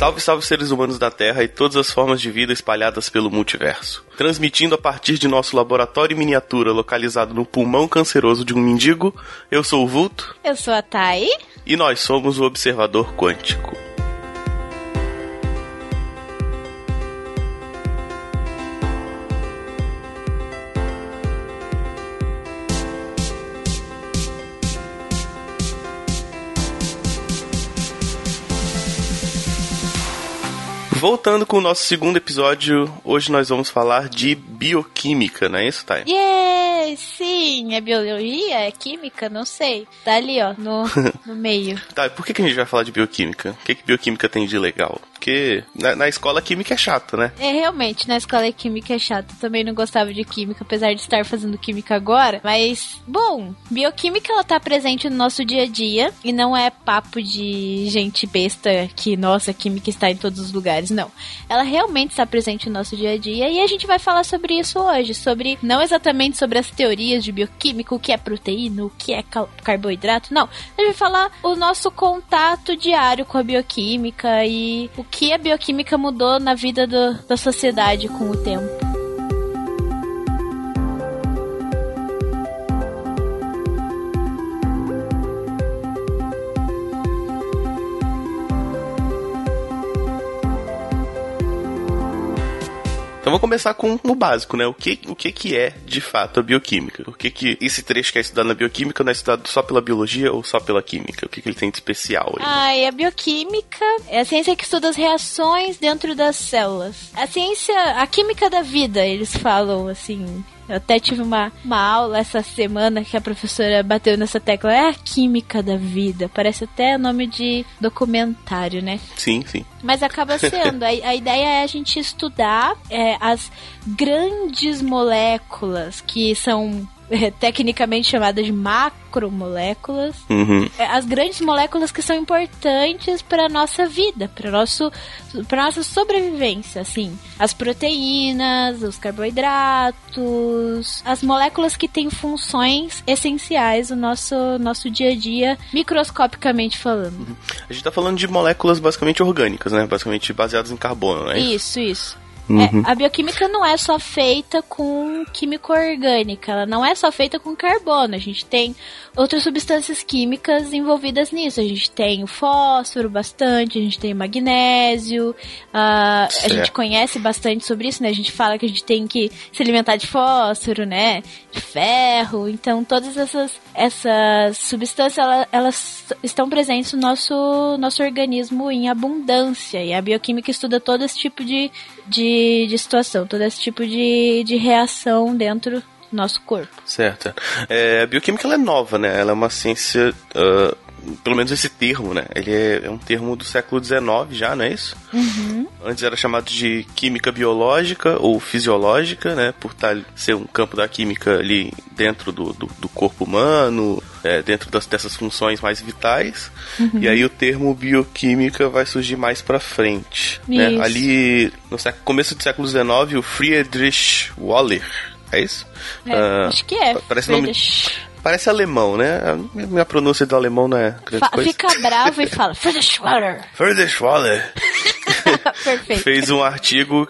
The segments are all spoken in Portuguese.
Salve, salve seres humanos da Terra e todas as formas de vida espalhadas pelo multiverso. Transmitindo a partir de nosso laboratório miniatura localizado no pulmão canceroso de um mendigo, eu sou o Vulto. Eu sou a Thay. E nós somos o Observador Quântico. Voltando com o nosso segundo episódio, hoje nós vamos falar de bioquímica, não é isso, Thay? Yeah, sim, é biologia, é química, não sei. Tá ali, ó, no, no meio. Tá, por que, que a gente vai falar de bioquímica? O que, que bioquímica tem de legal? Porque na, na escola química é chato, né? É, realmente, na escola química é chato. Também não gostava de química, apesar de estar fazendo química agora. Mas, bom, bioquímica ela tá presente no nosso dia a dia e não é papo de gente besta que, nossa, química está em todos os lugares. Não. Ela realmente está presente no nosso dia a dia e a gente vai falar sobre isso hoje. Sobre, não exatamente sobre as teorias de bioquímica, o que é proteína, o que é carboidrato. Não. A gente vai falar o nosso contato diário com a bioquímica e o que a bioquímica mudou na vida do, da sociedade com o tempo. Então vamos começar com o básico, né? O que, o que, que é, de fato, a bioquímica? Por que, que esse trecho que é estudado na bioquímica não é estudado só pela biologia ou só pela química? O que, que ele tem de especial aí? Ah, e a bioquímica é a ciência que estuda as reações dentro das células. A ciência, a química da vida, eles falam assim. Eu até tive uma, uma aula essa semana que a professora bateu nessa tecla. É a química da vida. Parece até nome de documentário, né? Sim, sim. Mas acaba sendo. a, a ideia é a gente estudar é, as grandes moléculas que são tecnicamente chamadas de macromoléculas, uhum. É, as grandes moléculas que são importantes para nossa vida, para nosso para nossa sobrevivência, assim, as proteínas, os carboidratos, as moléculas que têm funções essenciais no nosso nosso dia a dia, microscopicamente falando. Uhum. A gente está falando de moléculas basicamente orgânicas, né? Basicamente baseadas em carbono, né? Isso, isso. Uhum. É, a bioquímica não é só feita com química orgânica, ela não é só feita com carbono. A gente tem outras substâncias químicas envolvidas nisso. A gente tem o fósforo bastante, a gente tem o magnésio, uh, a gente conhece bastante sobre isso, né? A gente fala que a gente tem que se alimentar de fósforo, né? De ferro. Então, todas essas, essas substâncias, elas, elas estão presentes no nosso, nosso organismo em abundância. E a bioquímica estuda todo esse tipo de, de de, situação, todo esse tipo de, de reação dentro do nosso corpo. Certo. É, a bioquímica ela é nova, né? Ela é uma ciência. Uh, pelo menos esse termo, né? Ele é, é, um termo do século XIX já, não é isso? Uhum. Antes era chamado de química biológica ou fisiológica, né? Por tal, ser um campo da química ali dentro do, do, do corpo humano, é, dentro das, dessas funções mais vitais. Uhum. E aí o termo bioquímica vai surgir mais pra frente. Né? Ali no século, começo do século XIX, o Friedrich Waller. É isso? É, uh, acho que é. Parece Friedrich. nome Parece alemão, né? A minha pronúncia do alemão não é grande Fa coisa. Fica bravo e fala Friedrich Waller. Friedrich Waller. Perfeito. Fez um artigo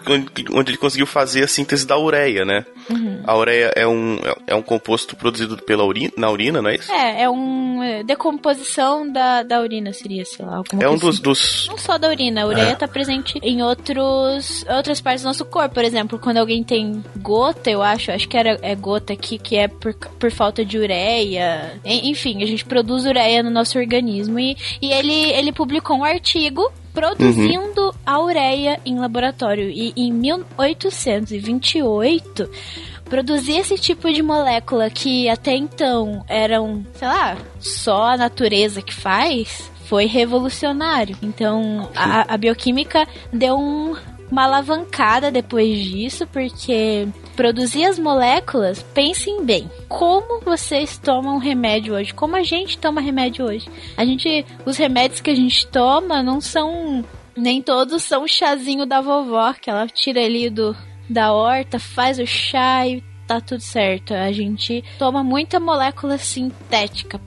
onde ele conseguiu fazer a síntese da ureia, né? Uhum. A ureia é um, é um composto produzido pela urina, na urina, não é isso? É, é uma é, decomposição da, da urina, seria, sei lá. É um dos, assim. dos... Não só da urina, a ureia está é. presente em outros, outras partes do nosso corpo. Por exemplo, quando alguém tem gota, eu acho, acho que era, é gota aqui, que é por, por falta de ureia. Enfim, a gente produz ureia no nosso organismo. E, e ele, ele publicou um artigo produzindo uhum. a ureia em laboratório. E em 1828, produzir esse tipo de molécula que até então eram, sei lá, só a natureza que faz, foi revolucionário. Então, a, a bioquímica deu um, uma alavancada depois disso, porque produzir as moléculas, pensem bem, como vocês tomam remédio hoje, como a gente toma remédio hoje. A gente, os remédios que a gente toma não são nem todos são o chazinho da vovó, que ela tira ali do da horta, faz o chá e tá tudo certo. A gente toma muita molécula sintética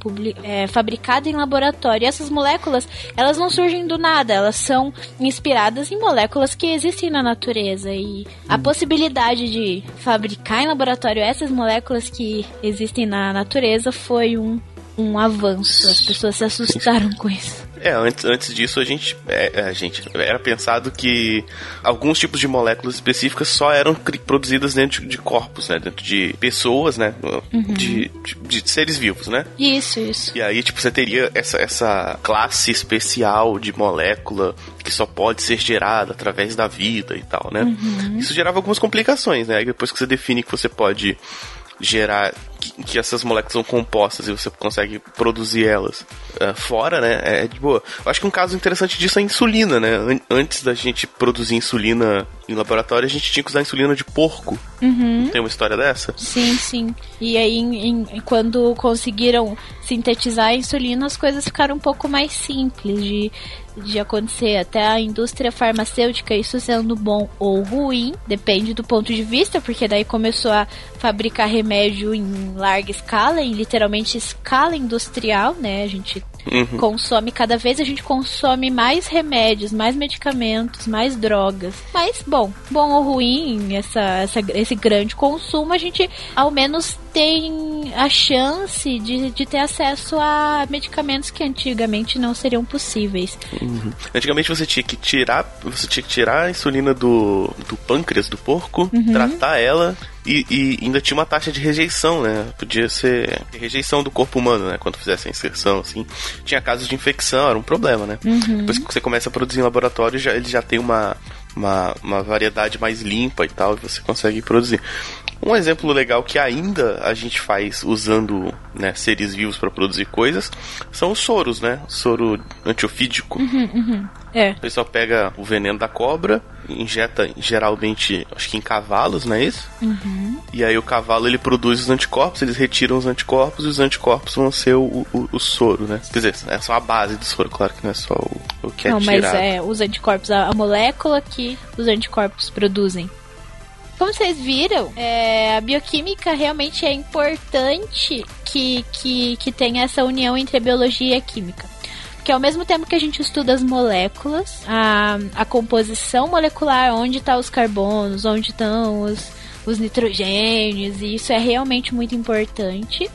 é, fabricada em laboratório. E essas moléculas, elas não surgem do nada, elas são inspiradas em moléculas que existem na natureza. E a hum. possibilidade de fabricar em laboratório essas moléculas que existem na natureza foi um um avanço. As pessoas se assustaram com isso. É, antes, antes disso a gente, é, a gente era pensado que alguns tipos de moléculas específicas só eram produzidas dentro de corpos, né? Dentro de pessoas, né? Uhum. De, de, de, seres vivos, né? Isso, isso. E aí, tipo, você teria essa, essa classe especial de molécula que só pode ser gerada através da vida e tal, né? Uhum. Isso gerava algumas complicações, né? depois que você define que você pode gerar que, que, essas moléculas são compostas e você consegue produzir elas uh, fora, né? É, é de boa. Eu acho que um caso interessante disso é a insulina, né? Antes da gente produzir insulina em laboratório, a gente tinha que usar insulina de porco. Uhum. Tem uma história dessa? Sim, sim. E aí, em, em, quando conseguiram sintetizar a insulina, as coisas ficaram um pouco mais simples de de acontecer até a indústria farmacêutica, isso sendo bom ou ruim, depende do ponto de vista, porque daí começou a fabricar remédio em larga escala, em literalmente escala industrial, né? A gente Uhum. Consome, cada vez a gente consome mais remédios, mais medicamentos, mais drogas. Mas, bom, bom ou ruim, essa, essa, esse grande consumo, a gente ao menos tem a chance de, de ter acesso a medicamentos que antigamente não seriam possíveis. Uhum. Antigamente você tinha que tirar, você tinha que tirar a insulina do, do pâncreas do porco, uhum. tratar ela e, e, ainda tinha uma taxa de rejeição, né? Podia ser rejeição do corpo humano, né? Quando fizesse a inserção, assim. Tinha casos de infecção, era um problema, né? Uhum. Depois que você começa a produzir em laboratório, já, ele já tem uma, uma, uma variedade mais limpa e tal, e você consegue produzir. Um exemplo legal que ainda a gente faz usando né, seres vivos para produzir coisas são os soros, né? Soro antiofídico. Uhum, uhum. É. O pessoal pega o veneno da cobra, injeta geralmente, acho que em cavalos, não é isso? Uhum. E aí o cavalo ele produz os anticorpos, eles retiram os anticorpos e os anticorpos vão ser o, o, o soro, né? Quer dizer, é só a base do soro, claro que não é só o, o que é não, tirado. Não, mas é os anticorpos, a, a molécula que os anticorpos produzem. Como vocês viram, é, a bioquímica realmente é importante que, que, que tenha essa união entre a biologia e a química. Porque ao mesmo tempo que a gente estuda as moléculas, a, a composição molecular, onde estão tá os carbonos, onde estão os, os nitrogênios, e isso é realmente muito importante.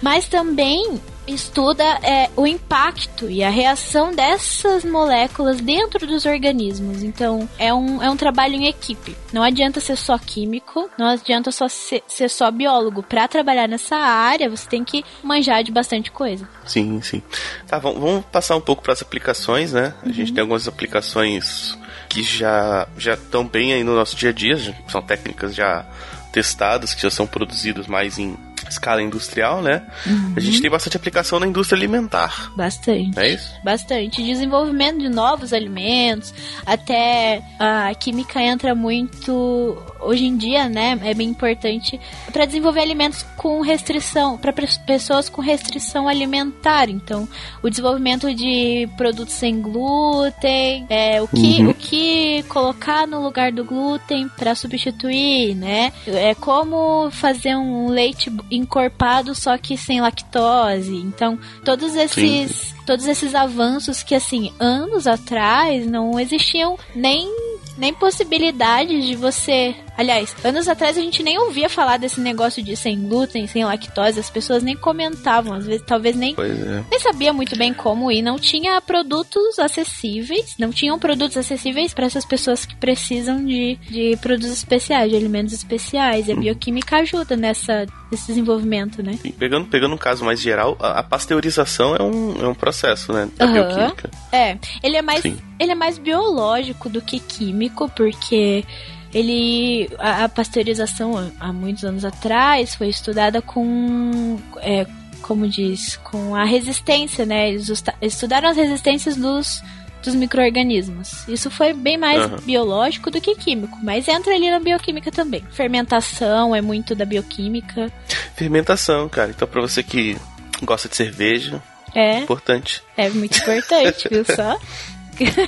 Mas também estuda é, o impacto e a reação dessas moléculas dentro dos organismos. Então, é um, é um trabalho em equipe. Não adianta ser só químico, não adianta só ser, ser só biólogo. Para trabalhar nessa área, você tem que manjar de bastante coisa. Sim, sim. Tá, vamos passar um pouco para as aplicações, né? A gente uhum. tem algumas aplicações que já já estão bem aí no nosso dia a dia, são técnicas já testadas, que já são produzidas mais em escala industrial, né? Uhum. A gente tem bastante aplicação na indústria alimentar. Bastante. É isso? Bastante. Desenvolvimento de novos alimentos, até a química entra muito hoje em dia, né? É bem importante para desenvolver alimentos com restrição, para pessoas com restrição alimentar. Então, o desenvolvimento de produtos sem glúten, é, o que uhum. o que colocar no lugar do glúten para substituir, né? É como fazer um leite encorpado, só que sem lactose. Então, todos esses. Sim. Todos esses avanços que, assim, anos atrás não existiam nem nem possibilidade de você. Aliás, anos atrás a gente nem ouvia falar desse negócio de sem glúten, sem lactose, as pessoas nem comentavam, às vezes talvez nem, é. nem sabia muito bem como e não tinha produtos acessíveis, não tinham produtos acessíveis para essas pessoas que precisam de, de produtos especiais, de alimentos especiais. E a bioquímica ajuda nessa nesse desenvolvimento, né? pegando, pegando um caso mais geral, a, a, pasteurização é um, é um processo, né? Da uhum. bioquímica. É, ele é mais ele é mais biológico do que químico, porque ele a, a pasteurização há muitos anos atrás foi estudada com é, como diz com a resistência né eles estudaram as resistências dos dos micro-organismos. Isso foi bem mais uhum. biológico do que químico, mas entra ali na bioquímica também. Fermentação é muito da bioquímica. Fermentação, cara. Então, para você que gosta de cerveja, é importante. É muito importante, viu só?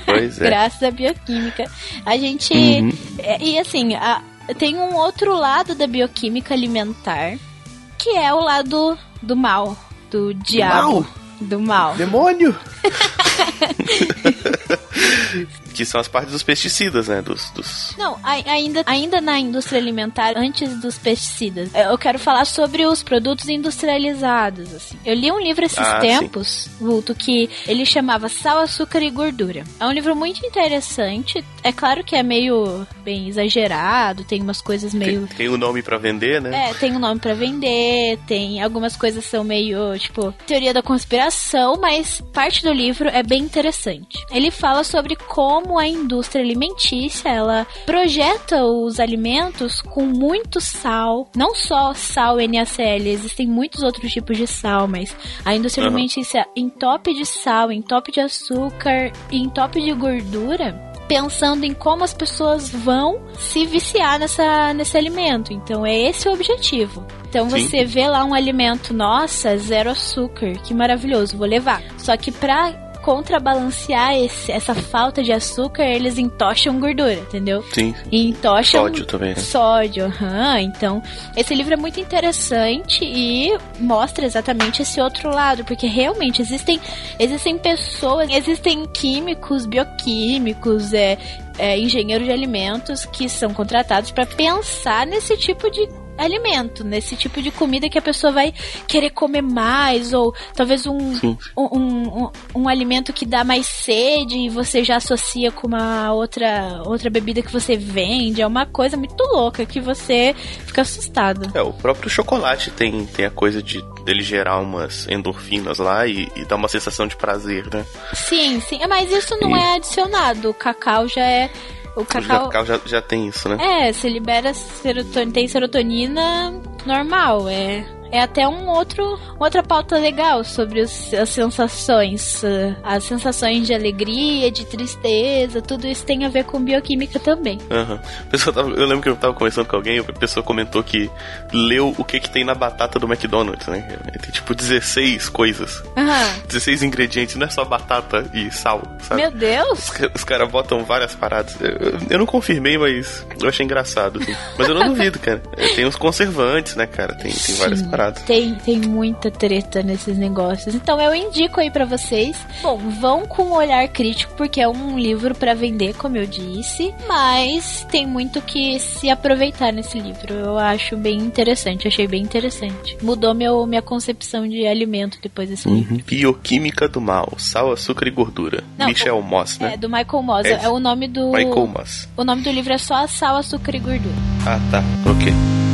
Pois é. Graças à bioquímica. A gente. Uhum. É, e assim, a, tem um outro lado da bioquímica alimentar, que é o lado do mal, do diabo. mal? Do mal. Demônio! que são as partes dos pesticidas, né? Dos, dos... Não, ainda, ainda na indústria alimentar, antes dos pesticidas, eu quero falar sobre os produtos industrializados. Assim. Eu li um livro esses ah, tempos, Vulto, que ele chamava Sal, Açúcar e Gordura. É um livro muito interessante. É claro que é meio bem exagerado, tem umas coisas meio. Tem, tem um nome para vender, né? É, tem um nome para vender, tem algumas coisas são meio, tipo, teoria da conspiração, mas parte do livro é bem interessante. Ele fala sobre como a indústria alimentícia, ela projeta os alimentos com muito sal, não só sal NaCl, existem muitos outros tipos de sal, mas a indústria uhum. alimentícia entope de sal, entope de açúcar entope de gordura pensando em como as pessoas vão se viciar nessa, nesse alimento. Então é esse o objetivo. Então Sim. você vê lá um alimento, nossa, zero açúcar, que maravilhoso, vou levar. Só que pra contrabalancear esse, essa falta de açúcar, eles entocham gordura, entendeu? Sim. E entocham sódio também. Né? Sódio, uhum. Então, esse livro é muito interessante e mostra exatamente esse outro lado, porque realmente existem existem pessoas, existem químicos, bioquímicos, é, é engenheiros de alimentos que são contratados para pensar nesse tipo de alimento, nesse tipo de comida que a pessoa vai querer comer mais, ou talvez um, um, um, um, alimento que dá mais sede e você já associa com uma outra, outra bebida que você vende. É uma coisa muito louca que você fica assustado. É, o próprio chocolate tem, tem a coisa de dele gerar umas endorfinas lá e, e dar uma sensação de prazer, né? Sim, sim. Mas isso não e... é adicionado. O cacau já é o cacau, o cacau já, já tem isso, né? É, você libera serotonina, tem serotonina normal, é é até um outro, outra pauta legal sobre os, as sensações. Eh, as sensações de alegria, de tristeza, tudo isso tem a ver com bioquímica também. Uhum. Tava, eu lembro que eu tava conversando com alguém, a pessoa comentou que leu o que que tem na batata do McDonald's, né? Tem tipo 16 coisas. Uhum. 16 ingredientes, não é só batata e sal, sabe? Meu Deus! Os, os caras botam várias paradas. Eu, eu, não confirmei, mas eu achei engraçado. Assim. Mas eu não duvido, cara. Tem uns conservantes, né, cara? Tem, tem várias paradas. Tem, tem muita treta nesses negócios. Então eu indico aí para vocês. Bom, vão com um olhar crítico, porque é um livro para vender, como eu disse. Mas tem muito que se aproveitar nesse livro. Eu acho bem interessante, achei bem interessante. Mudou meu, minha concepção de alimento depois desse uhum. livro. Bioquímica do Mal, Sal, Açúcar e Gordura. Não, Michel Moss, né? É, do Michael Moss. É, é o nome do. Michael Moss. O nome do livro é só Sal, Açúcar e Gordura. Ah, tá. Ok.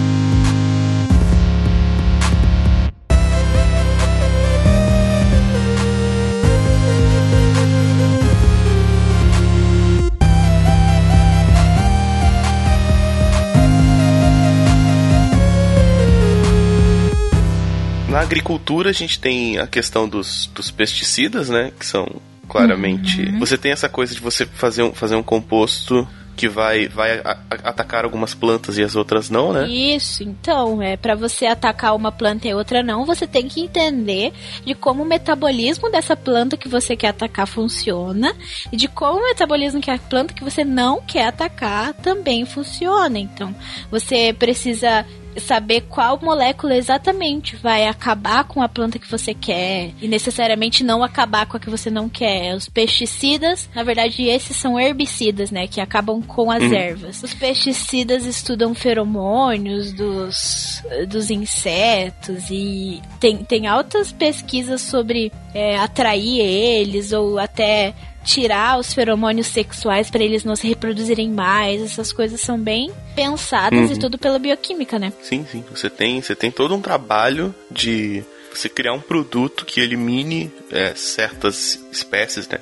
Agricultura a gente tem a questão dos, dos pesticidas, né? Que são claramente. Uhum. Você tem essa coisa de você fazer um, fazer um composto que vai, vai a, a, atacar algumas plantas e as outras não, né? Isso, então, é para você atacar uma planta e outra não, você tem que entender de como o metabolismo dessa planta que você quer atacar funciona e de como o metabolismo que a planta que você não quer atacar também funciona. Então, você precisa saber qual molécula exatamente vai acabar com a planta que você quer e necessariamente não acabar com a que você não quer. Os pesticidas, na verdade, esses são herbicidas, né, que acabam com as uhum. ervas. Os pesticidas estudam feromônios dos, dos insetos e tem, tem altas pesquisas sobre é, atrair eles ou até tirar os feromônios sexuais para eles não se reproduzirem mais. Essas coisas são bem pensadas uhum. e tudo pela bioquímica, né? Sim, sim. Você tem, você tem todo um trabalho de você criar um produto que elimine é, certas espécies, né?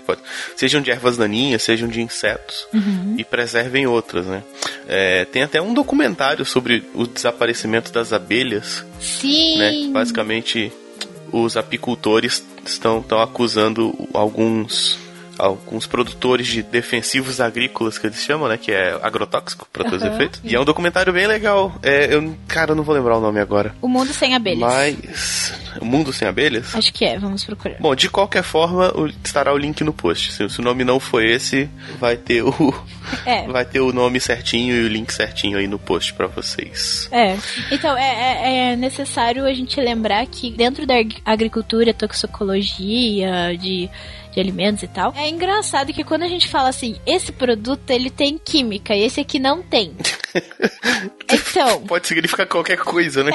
Sejam de ervas daninhas, sejam de insetos, uhum. e preservem outras, né? É, tem até um documentário sobre o desaparecimento das abelhas. Sim. Né? Basicamente, os apicultores estão, estão acusando alguns alguns produtores de defensivos agrícolas que eles chamam, né? Que é agrotóxico, para todos os efeitos. E é um documentário bem legal. É, eu, cara, eu não vou lembrar o nome agora. O Mundo Sem Abelhas. Mas. Mundo Sem Abelhas? Acho que é, vamos procurar. Bom, de qualquer forma, estará o link no post. Se, se o nome não for esse, vai ter o. É. Vai ter o nome certinho e o link certinho aí no post para vocês. É. Então, é, é, é, necessário a gente lembrar que dentro da agricultura, toxicologia, de de alimentos e tal. É engraçado que quando a gente fala assim, esse produto ele tem química e esse aqui não tem. então. Pode significar qualquer coisa, né?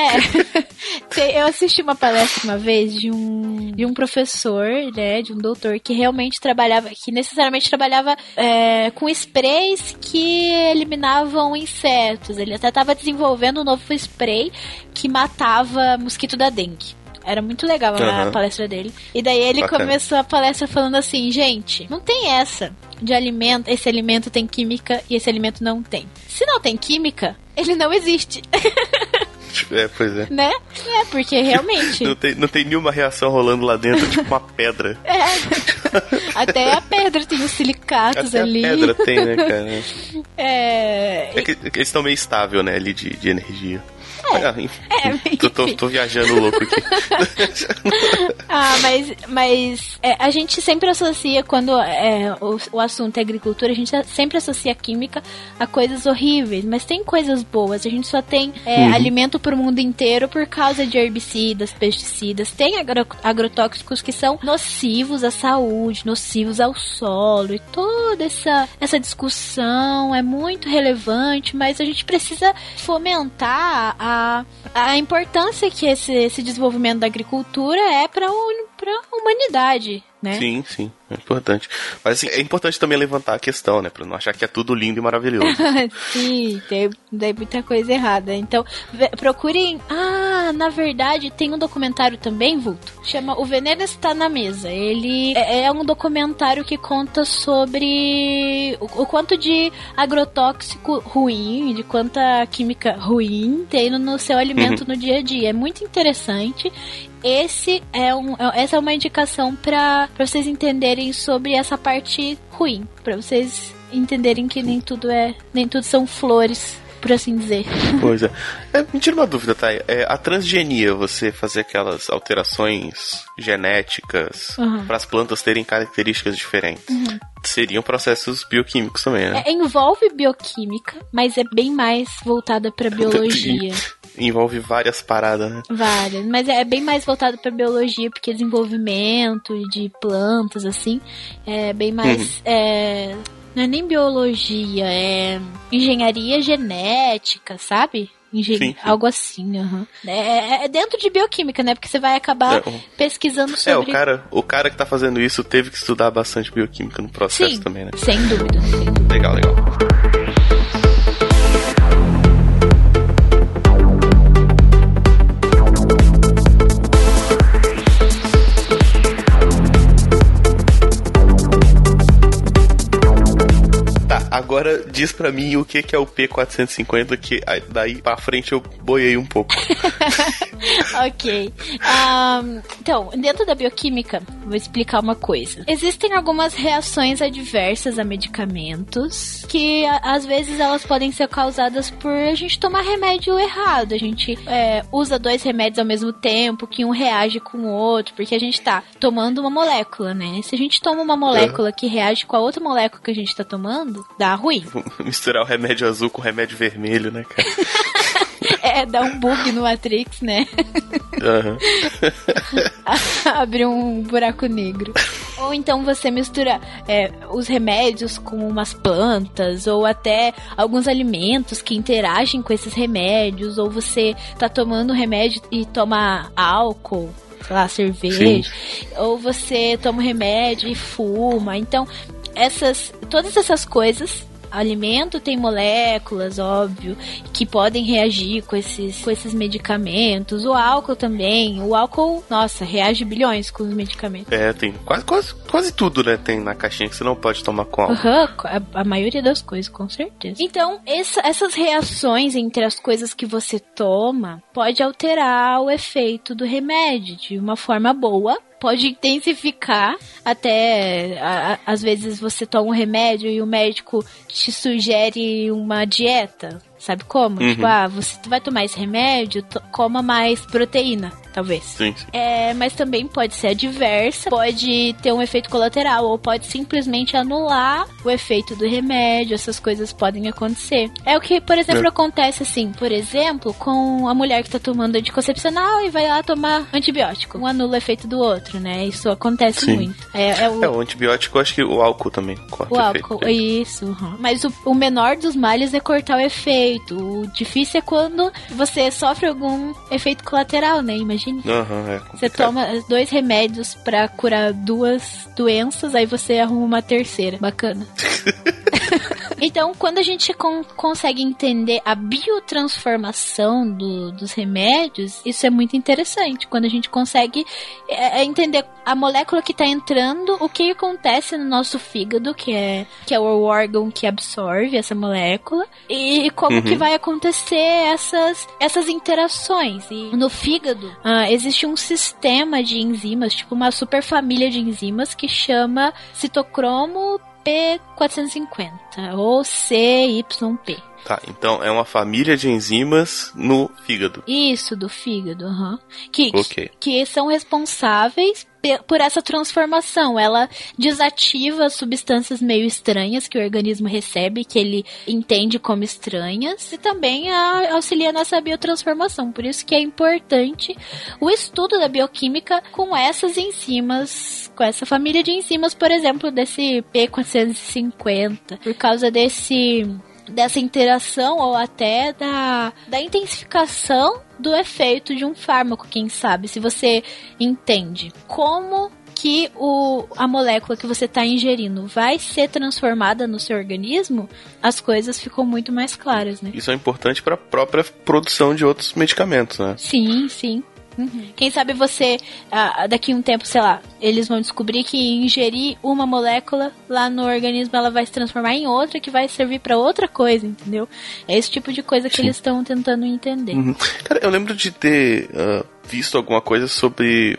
É. Eu assisti uma palestra uma vez de um, de um professor, né? De um doutor que realmente trabalhava, que necessariamente trabalhava é, com sprays que eliminavam insetos. Ele até estava desenvolvendo um novo spray que matava mosquito da dengue. Era muito legal a palestra dele. E daí ele Bacana. começou a palestra falando assim, gente, não tem essa de alimento, esse alimento tem química e esse alimento não tem. Se não tem química, ele não existe. É, pois é. Né? É, porque realmente. não, tem, não tem nenhuma reação rolando lá dentro, tipo uma pedra. É. Até a pedra tem os silicatos Até ali. A pedra tem, né, cara? É. É que, que eles estão meio estável, né, ali de, de energia. É, é tô, tô, tô, viajando louco aqui. ah, mas, mas é, a gente sempre associa, quando é, o, o assunto é agricultura, a gente sempre associa química a coisas horríveis, mas tem coisas boas. A gente só tem é, uhum. alimento pro mundo inteiro por causa de herbicidas, pesticidas. Tem agro, agrotóxicos que são nocivos à saúde, nocivos ao solo e toda essa, essa discussão é muito relevante, mas a gente precisa fomentar a a, importância que esse, esse desenvolvimento da agricultura é para a humanidade, né? Sim, sim, é importante. Mas assim, é importante também levantar a questão, né? Pra não achar que é tudo lindo e maravilhoso. sim, tem, tem muita coisa errada. Então, procurem. Ah, na verdade, tem um documentário também, Vulto. Chama O Veneno Está na Mesa. Ele é, é um documentário que conta sobre o, o quanto de agrotóxico ruim, de quanta química ruim tem no seu alimento uhum. no dia a dia. É muito interessante esse é um, é, essa é uma indicação para vocês entenderem sobre essa parte ruim, para vocês entenderem que nem tudo é, nem tudo são flores por assim dizer. Pois é. é me tira uma dúvida, tá? É, a transgenia, você fazer aquelas alterações genéticas uhum. para as plantas terem características diferentes. Uhum. Seriam processos bioquímicos também, né? É, envolve bioquímica, mas é bem mais voltada para biologia. Envolve várias paradas, né? Várias, mas é bem mais voltado para biologia, porque desenvolvimento de plantas, assim, é bem mais. Uhum. É, não é nem biologia, é engenharia genética, sabe? Engen... Sim, sim. Algo assim, uhum. é, é, dentro de bioquímica, né? Porque você vai acabar é, pesquisando sobre. É, o cara, o cara que tá fazendo isso teve que estudar bastante bioquímica no processo sim, também, né? Sem dúvida, sem dúvida. Legal, legal. Agora diz para mim o que, que é o P450, que daí pra frente eu boiei um pouco. ok. Um, então, dentro da bioquímica, vou explicar uma coisa. Existem algumas reações adversas a medicamentos que às vezes elas podem ser causadas por a gente tomar remédio errado. A gente é, usa dois remédios ao mesmo tempo, que um reage com o outro, porque a gente tá tomando uma molécula, né? Se a gente toma uma molécula que reage com a outra molécula que a gente tá tomando, dá ruim. Misturar o remédio azul com o remédio vermelho, né, cara? é, dá um bug no Matrix, né? Uhum. Abre um buraco negro. Ou então você mistura é, os remédios com umas plantas, ou até alguns alimentos que interagem com esses remédios, ou você tá tomando remédio e toma álcool sei lá, cerveja, Sim. ou você toma remédio e fuma. Então, essas, todas essas coisas alimento tem moléculas, óbvio, que podem reagir com esses, com esses medicamentos. O álcool também. O álcool, nossa, reage bilhões com os medicamentos. É, tem quase, quase, quase tudo, né? Tem na caixinha que você não pode tomar com álcool. Uhum, a, a maioria das coisas, com certeza. Então, essa, essas reações entre as coisas que você toma pode alterar o efeito do remédio de uma forma boa pode intensificar até a, a, às vezes você toma um remédio e o médico te sugere uma dieta Sabe como? Uhum. Tipo, ah, você vai tomar esse remédio, coma mais proteína talvez. Sim, sim. É, mas também pode ser adversa, pode ter um efeito colateral, ou pode simplesmente anular o efeito do remédio, essas coisas podem acontecer. É o que, por exemplo, é. acontece assim, por exemplo, com a mulher que tá tomando anticoncepcional e vai lá tomar antibiótico. Um anula o efeito do outro, né? Isso acontece sim. muito. É, é, o... é, o antibiótico, acho que o álcool também corta o, o álcool, efeito. isso. Uhum. Mas o, o menor dos males é cortar o efeito. O difícil é quando você sofre algum efeito colateral, né? Imagina imagine. Uhum, é você toma dois remédios para curar duas doenças, aí você arruma uma terceira. Bacana. então, quando a gente con consegue entender a biotransformação do, dos remédios, isso é muito interessante. Quando a gente consegue é, é entender a molécula que está entrando, o que acontece no nosso fígado, que é, que é o órgão que absorve essa molécula, e como uhum. que vai acontecer essas, essas interações. E no fígado, uh, existe um sistema de enzimas, tipo uma super família de enzimas que chama citocromo P450 ou CYP. Tá, então é uma família de enzimas no fígado. Isso, do fígado, uhum. que, okay. que são responsáveis por essa transformação. Ela desativa substâncias meio estranhas que o organismo recebe, que ele entende como estranhas, e também auxilia nessa biotransformação. Por isso que é importante o estudo da bioquímica com essas enzimas, com essa família de enzimas, por exemplo, desse P450, por causa desse dessa interação ou até da, da intensificação do efeito de um fármaco, quem sabe, se você entende como que o, a molécula que você está ingerindo vai ser transformada no seu organismo, as coisas ficam muito mais claras, né? Isso é importante para a própria produção de outros medicamentos, né? Sim, sim. Uhum. Quem sabe você, ah, daqui a um tempo, sei lá, eles vão descobrir que ingerir uma molécula lá no organismo ela vai se transformar em outra que vai servir para outra coisa, entendeu? É esse tipo de coisa que Sim. eles estão tentando entender. Uhum. Cara, eu lembro de ter uh, visto alguma coisa sobre.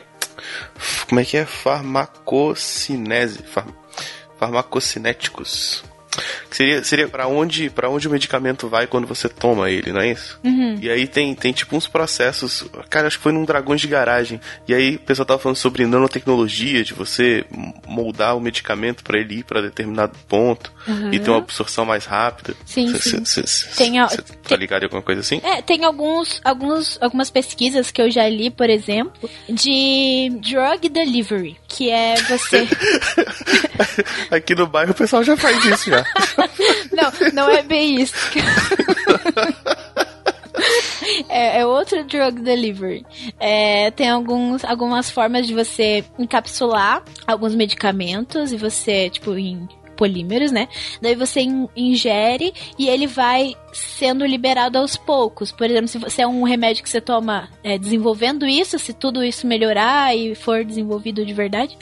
Como é que é? Farmacocinese. Far, farmacocinéticos. Seria, seria para onde, para onde o medicamento vai quando você toma ele, não é isso? Uhum. E aí tem, tem tipo uns processos. Cara, acho que foi num Dragões de Garagem. E aí o pessoal tava falando sobre nanotecnologia, de você moldar o medicamento para ele ir para determinado ponto uhum. e ter uma absorção mais rápida. Sim, cê, sim. Cê, cê, tem, a, tá ligado em alguma coisa assim? É, tem alguns, alguns, algumas pesquisas que eu já li, por exemplo, de drug delivery, que é você. Aqui no bairro o pessoal já faz isso já. não, não é bem isso. É, é, outro drug delivery. É, tem alguns, algumas formas de você encapsular alguns medicamentos e você, tipo, em polímeros, né? Daí você ingere e ele vai sendo liberado aos poucos. Por exemplo, se você é um remédio que você toma é, desenvolvendo isso, se tudo isso melhorar e for desenvolvido de verdade,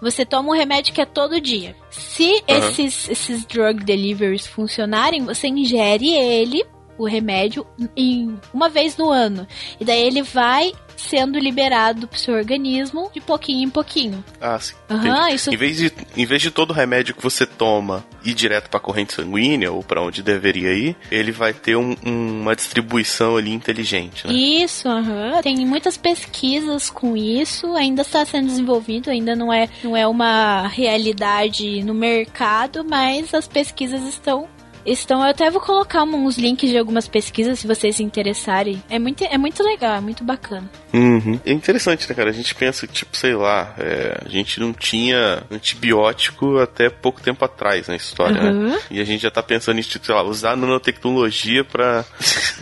você toma um remédio que é todo dia. Se uhum. esses, esses drug deliveries funcionarem, você ingere ele o remédio em uma vez no ano. E daí ele vai sendo liberado pro seu organismo de pouquinho em pouquinho. Ah, sim. Uhum, isso... em, vez de, em vez de todo remédio que você toma ir direto para a corrente sanguínea ou para onde deveria ir, ele vai ter um, um, uma distribuição ali inteligente. Né? Isso, uhum. tem muitas pesquisas com isso, ainda está sendo desenvolvido, ainda não é, não é uma realidade no mercado, mas as pesquisas estão estão. Eu até vou colocar uns links de algumas pesquisas se vocês se interessarem. É muito, é muito legal, é muito bacana. Uhum. É interessante, né, cara? A gente pensa que, tipo, sei lá, é, a gente não tinha antibiótico até pouco tempo atrás na história, né? uhum. né? E a gente já tá pensando em, tipo, sei lá, usar nanotecnologia pra.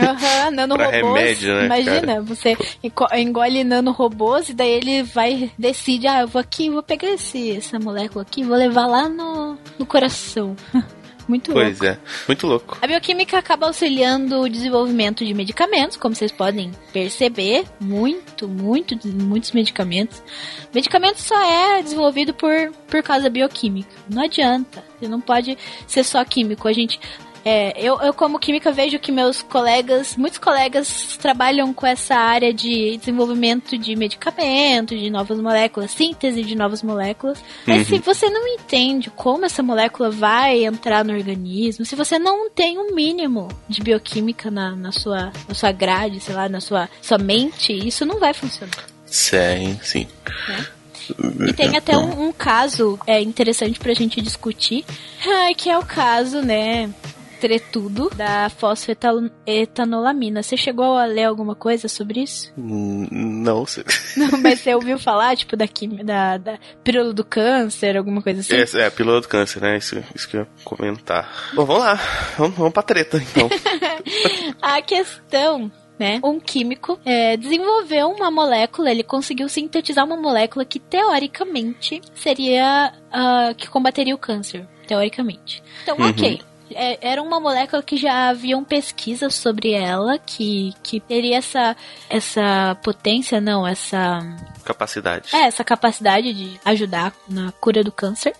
Uhum, nanorobôs. pra remédio, né? Imagina, cara? você engole nanorobôs e daí ele vai, decide, ah, eu vou aqui, vou pegar esse, essa molécula aqui, vou levar lá no, no coração. Muito pois louco. é, muito louco. A bioquímica acaba auxiliando o desenvolvimento de medicamentos, como vocês podem perceber, muito, muito, muitos medicamentos. Medicamento só é desenvolvido por, por causa da bioquímica. Não adianta. Você não pode ser só químico. A gente É, eu, eu, como química, vejo que meus colegas, muitos colegas trabalham com essa área de desenvolvimento de medicamentos, de novas moléculas, síntese de novas moléculas. Mas uhum. se você não entende como essa molécula vai entrar no organismo, se você não tem um mínimo de bioquímica na, na, sua, na sua grade, sei lá, na sua, sua mente, isso não vai funcionar. Sim, sim. É. E tem até um, um, caso é, interessante pra gente discutir, que é o caso, né, tretudo da fosfetanolamina. Você chegou a ler alguma coisa sobre isso? Hum, não, sei. Não, mas você ouviu falar, tipo, da, da, da pílula do câncer, alguma coisa assim? É, é pílula do câncer, né? Isso, isso que eu ia comentar. Bom, vamos lá. Vamos, vamos pra treta, então. a questão né? Um químico é, desenvolveu uma molécula, ele conseguiu sintetizar uma molécula que teoricamente seria uh, que combateria o câncer, teoricamente. Então, uhum. ok é, era uma molécula que já haviam pesquisas sobre ela, que, que teria essa, essa potência, não, essa. Capacidade. É, essa capacidade de ajudar na cura do câncer.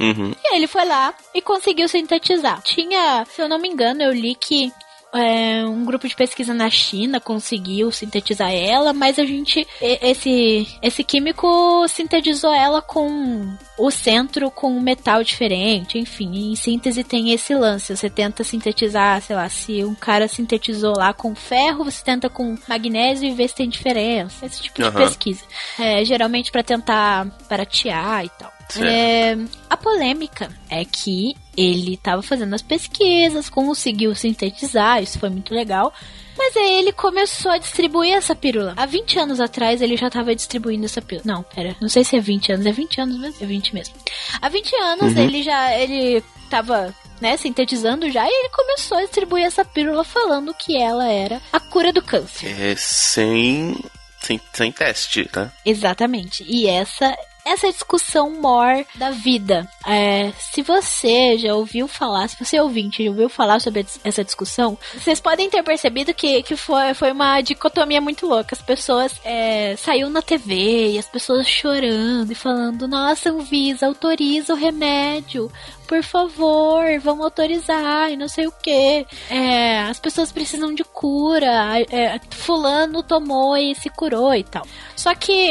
Uhum. E ele foi lá e conseguiu sintetizar. Tinha, se eu não me engano, eu li que é, um grupo de pesquisa na China conseguiu sintetizar ela, mas a gente esse esse químico sintetizou ela com o centro com um metal diferente, enfim, em síntese tem esse lance, você tenta sintetizar, sei lá, se um cara sintetizou lá com ferro, você tenta com magnésio e vê se tem diferença, esse tipo uhum. de pesquisa. É, geralmente para tentar baratear e tal. É, a polêmica é que ele estava fazendo as pesquisas, conseguiu sintetizar, isso foi muito legal. Mas aí ele começou a distribuir essa pílula. Há 20 anos atrás ele já estava distribuindo essa pílula. Não, pera, não sei se é 20 anos, é 20 anos mesmo, é 20 mesmo. Há 20 anos uhum. ele já ele tava né, sintetizando já, e ele começou a distribuir essa pílula falando que ela era a cura do câncer. É, sem, sem, sem teste, tá? Exatamente. E essa essa discussão mor da vida. É, se você já ouviu falar, se você é ouvinte já ouviu falar sobre essa discussão, vocês podem ter percebido que, que foi, foi uma dicotomia muito louca. As pessoas é, saiu na TV e as pessoas chorando e falando: Nossa, Anvisa, autoriza o remédio por favor, vamos autorizar e não sei o que. É, as pessoas precisam de cura. É, fulano tomou e se curou e tal. Só que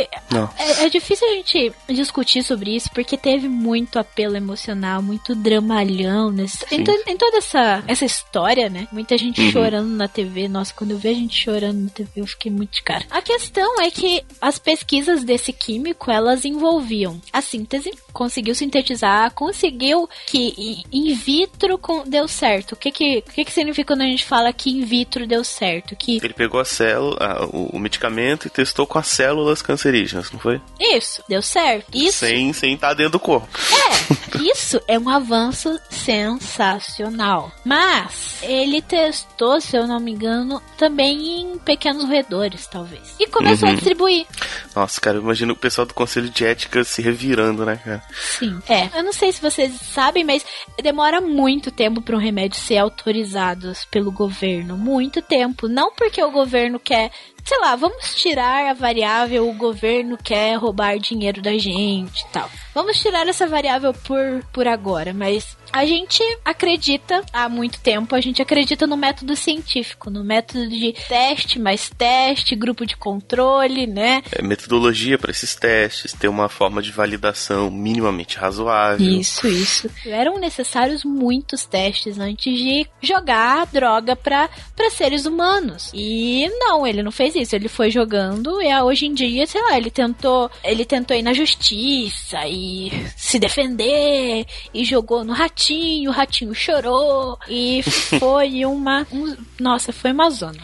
é, é, difícil a gente discutir sobre isso porque teve muito apelo emocional, muito dramalhão nesse, em, to, em, toda essa, essa história, né? Muita gente uhum. chorando na TV. Nossa, quando eu vi a gente chorando na TV, eu fiquei muito de cara. A questão é que as pesquisas desse químico, elas envolviam a síntese, conseguiu sintetizar, conseguiu que in vitro com, deu certo. O que que, o que que significa quando a gente fala que in vitro deu certo? Que ele pegou a célula, o, o medicamento e testou com as células cancerígenas, não foi? Isso, deu certo. Isso sem sem estar tá dentro do corpo. É, isso é um avanço sensacional. Mas ele testou, se eu não me engano, também em pequenos roedores, talvez. E começou uhum. a distribuir. Nossa, cara, imagina o pessoal do Conselho de Ética se revirando, né, cara? Sim. É. Eu não sei se vocês sabem, mas demora muito tempo para um remédio ser autorizado pelo governo. Muito tempo. Não porque o governo quer sei lá, vamos tirar a variável o governo quer roubar dinheiro da gente e tal. Vamos tirar essa variável por, por agora, mas a gente acredita há muito tempo, a gente acredita no método científico, no método de teste mais teste, grupo de controle, né? É, metodologia para esses testes, ter uma forma de validação minimamente razoável. Isso, isso. Eram necessários muitos testes antes de jogar droga para seres humanos. E não, ele não fez isso, ele foi jogando e hoje em dia, sei lá, ele tentou, ele tentou ir na justiça e se defender e jogou no ratinho ratinho, o ratinho chorou e foi uma. Um, nossa, foi uma zona.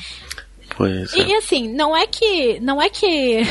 Pois é. E assim, não é que. Não é que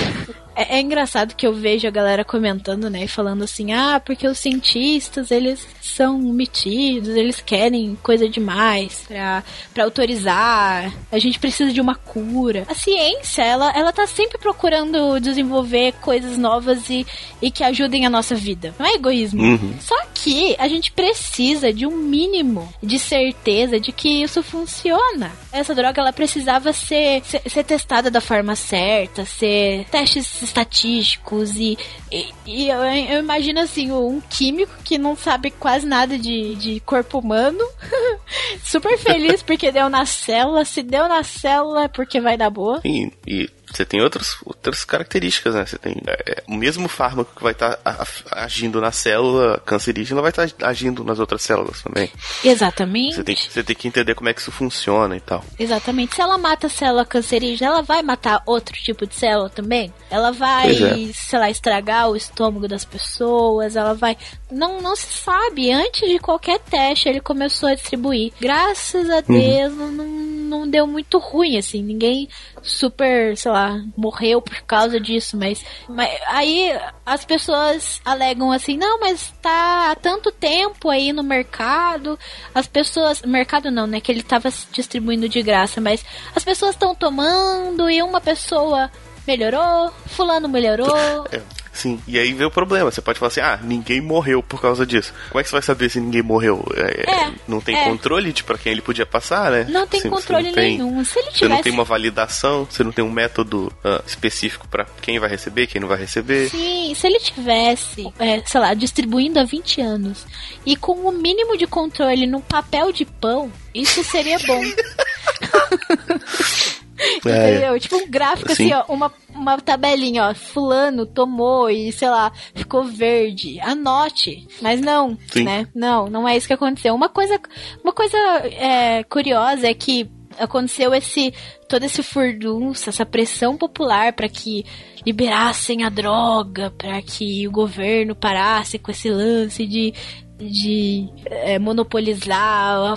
é, é, engraçado que eu vejo a galera comentando, né, falando assim, ah, porque os cientistas, eles são metidos, eles querem coisa demais pra, pra autorizar, a gente precisa de uma cura. A ciência, ela, ela tá sempre procurando desenvolver coisas novas e, e que ajudem a nossa vida. Não é egoísmo. Uhum. Só que a gente precisa de um mínimo de certeza de que isso funciona. Essa droga, ela precisava ser, ser, ser testada da forma certa, ser testes estatísticos e, e, e eu, eu, imagino assim, um químico que não sabe quase nada de, de corpo humano, super feliz porque deu na célula, se deu na célula é porque vai dar boa. E, e você tem outras, outras características, né? Você tem é, o mesmo fármaco que vai estar tá agindo na célula cancerígena vai estar tá agindo nas outras células também. Exatamente. Você tem, você tem que entender como é que isso funciona e tal. Exatamente. Se ela mata a célula cancerígena, ela vai matar outro tipo de célula também? Ela vai, é. sei lá, estragar o estômago das pessoas, ela vai. Não, não se sabe. Antes de qualquer teste, ele começou a distribuir. Graças a uhum. Deus, uhum. não, não deu muito ruim, assim. Ninguém super, sei lá, morreu por causa disso, mas, mas aí as pessoas alegam assim, não, mas tá há tanto tempo aí no mercado, as pessoas, mercado não, né, que ele tava distribuindo de graça, mas as pessoas estão tomando e uma pessoa melhorou, fulano melhorou. É. Sim, e aí vem o problema. Você pode falar assim, ah, ninguém morreu por causa disso. Como é que você vai saber se ninguém morreu? É, é, não tem é. controle de para quem ele podia passar, né? Não tem controle não nenhum. Tem, se ele tivesse... Você não tem uma validação, você não tem um método uh, específico para quem vai receber, quem não vai receber. Sim, se ele tivesse, é, sei lá, distribuindo há 20 anos e com o mínimo de controle no papel de pão, isso seria bom. É. Entendeu? Tipo um gráfico assim, ó, uma, uma tabelinha, ó, fulano tomou e, sei lá, ficou verde. Anote. Mas não, Sim. né? Não, não é isso que aconteceu. Uma coisa, uma coisa é, curiosa é que aconteceu esse todo esse furdunço, essa pressão popular para que liberassem a droga, para que o governo parasse com esse lance de de é, monopolizar a,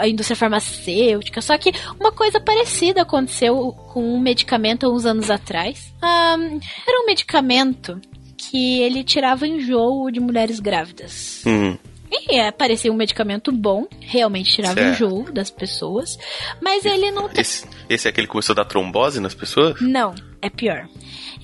a, indústria farmacêutica. Só que uma coisa parecida aconteceu com um medicamento há uns anos atrás. Um, era um medicamento que ele tirava enjoo de mulheres grávidas. Uhum. E é, parecia um medicamento bom, realmente tirava certo. enjoo das pessoas, mas ele não... Esse, esse é aquele que começou a dar trombose nas pessoas? Não, é pior.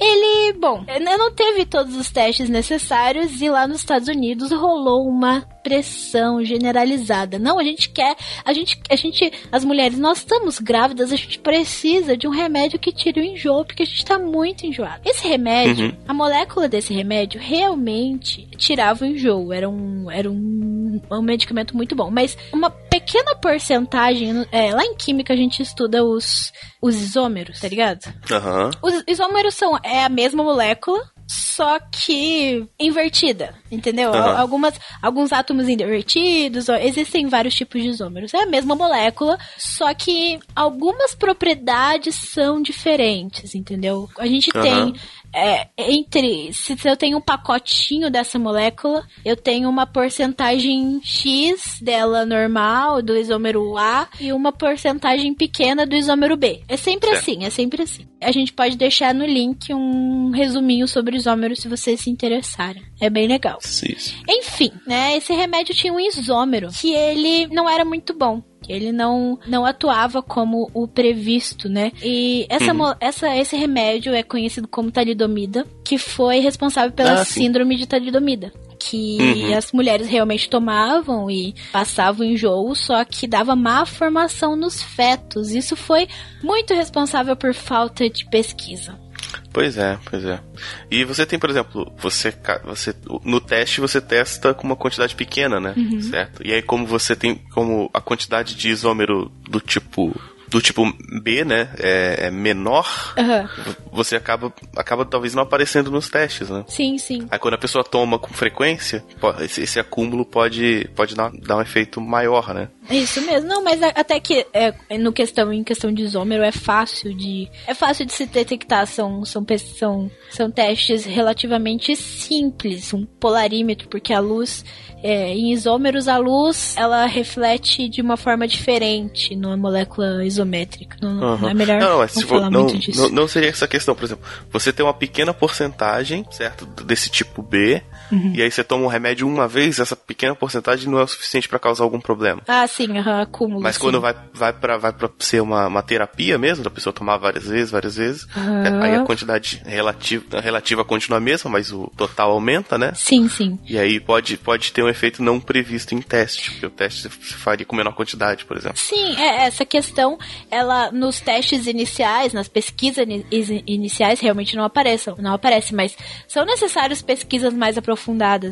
Ele, bom, não teve todos os testes necessários e lá nos Estados Unidos rolou uma pressão generalizada. Não, a gente quer, a gente, a gente, as mulheres, nós estamos grávidas, a gente precisa de um remédio que tire o enjoo, porque a gente tá muito enjoado. Esse remédio, uhum. a molécula desse remédio realmente tirava o enjoo, era um, era um, um medicamento muito bom, mas uma pequena porcentagem, é, lá em química a gente estuda os, os isômeros, tá ligado? Uhum. Os isômeros são é a mesma molécula, só que invertida, entendeu? Uhum. Algumas, alguns átomos invertidos, existem vários tipos de isômeros. É a mesma molécula, só que algumas propriedades são diferentes, entendeu? A gente uhum. tem é, entre. Se eu tenho um pacotinho dessa molécula, eu tenho uma porcentagem X dela normal, do isômero A, e uma porcentagem pequena do isômero B. É sempre assim, é sempre assim. A gente pode deixar no link um resuminho sobre isômeros se vocês se interessarem. É bem legal. Sim. Enfim, né? Esse remédio tinha um isômero que ele não era muito bom ele não, não atuava como o previsto, né? E essa, uhum. essa, esse remédio é conhecido como talidomida, que foi responsável pela ah, síndrome de talidomida que uhum. as mulheres realmente tomavam e passavam enjoo, só que dava má formação nos fetos. Isso foi muito responsável por falta de pesquisa. Pois é, pois é. E você tem, por exemplo, você, você no teste você testa com uma quantidade pequena, né? Uhum. Certo? E aí como você tem como a quantidade de isômero do tipo do tipo B, né, é, é menor, uhum. Você acaba, acaba talvez não aparecendo nos testes, né? Sim, sim. Aí quando a pessoa toma com frequência, esse, esse acúmulo pode, pode dar, dar um efeito maior, né? Isso mesmo. Não, mas até que é, no questão, em questão de isômero é fácil de é fácil de se detectar. São, são, são, são testes relativamente simples. Um polarímetro, porque a luz é, em isômeros, a luz ela reflete de uma forma diferente numa molécula isométrica. Não, uhum. não é melhor não, não, falar não, muito disso. Não, não, seria essa questão, por exemplo, você tem uma pequena porcentagem, certo, desse tipo B, uhum. e aí você toma um remédio uma vez, essa pequena porcentagem não é o suficiente para causar algum problema. Ah, sim, uhum, acúmulo. Mas sim. quando vai, vai, pra, vai pra ser uma, uma terapia mesmo, da pessoa tomar várias vezes, várias vezes, uhum. aí a quantidade relativa, relativa continua a mesma, mas o total aumenta, né? Sim, sim. E aí pode, pode ter um efeito não previsto em teste, porque o teste se faria com menor quantidade, por exemplo. Sim, é, essa questão, ela nos testes iniciais, nas pesquisas iniciais, realmente não aparecem, não aparece, mas são necessárias pesquisas mais aprofundadas,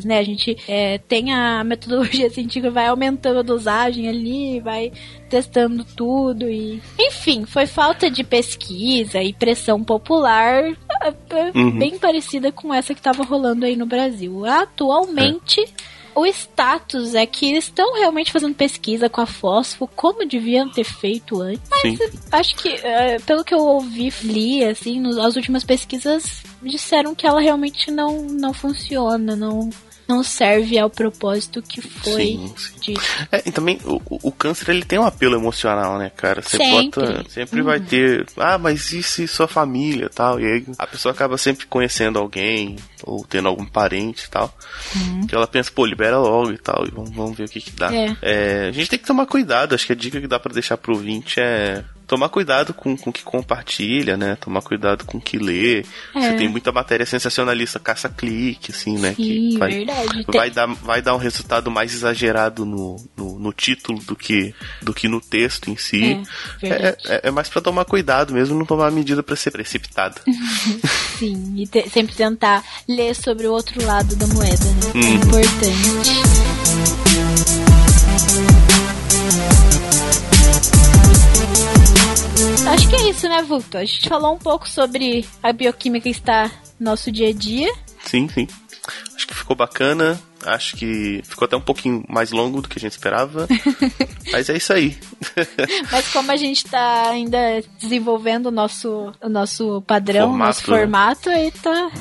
né? A gente é, tem a metodologia científica, vai aumentando a dosagem ali, vai testando tudo e. Enfim, foi falta de pesquisa e pressão popular é, é, uhum. bem parecida com essa que estava rolando aí no Brasil. Atualmente. É o status é que eles estão realmente fazendo pesquisa com a fósforo, como deviam ter feito antes. Mas Sim. acho que, é, pelo que eu ouvi, li, assim, as últimas pesquisas disseram que ela realmente não, não funciona, não, não serve ao propósito que foi sim, sim. É, e também o, o, câncer ele tem um apelo emocional, né, cara? Você sempre, bota, sempre uhum. vai ter, ah, mas e se sua família tal? E aí a pessoa acaba sempre conhecendo alguém ou tendo algum parente e tal. Uhum. Que ela pensa, pô, libera logo e tal, e vamos, vamos ver o que que dá. É. É, a gente tem que tomar cuidado, acho que a dica que dá para deixar pro ouvinte é tomar cuidado com o que compartilha, né? Tomar cuidado com o que lê. É. Você tem muita matéria sensacionalista, caça-clique, assim, né? Sim, que vai, verdade. Vai, dar, vai dar um resultado mais exagerado no, no, no título do que, do que no texto em si. É, é, é, é mais para tomar cuidado mesmo, não tomar medida para ser precipitada. Sim, e te, sempre tentar ler sobre o outro lado da moeda, né? Hum. É importante. Acho que é isso, né, Vulto? A gente falou um pouco sobre a bioquímica que está no nosso dia a dia. Sim, sim. Acho que ficou bacana. Acho que ficou até um pouquinho mais longo do que a gente esperava. mas é isso aí. mas como a gente está ainda desenvolvendo o nosso, o nosso padrão, o nosso né? formato, aí tá.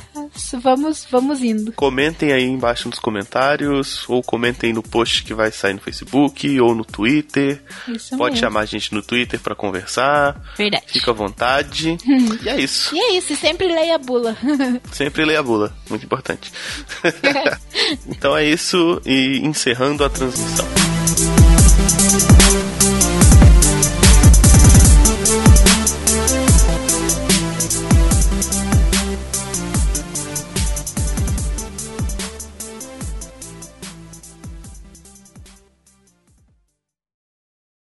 Vamos, vamos indo. Comentem aí embaixo nos comentários, ou comentem no post que vai sair no Facebook ou no Twitter. Isso Pode mesmo. chamar a gente no Twitter para conversar. Verdade. Fica à vontade. e é isso. E é isso, sempre leia a bula. sempre leia a bula, muito importante. então é isso e encerrando a transmissão.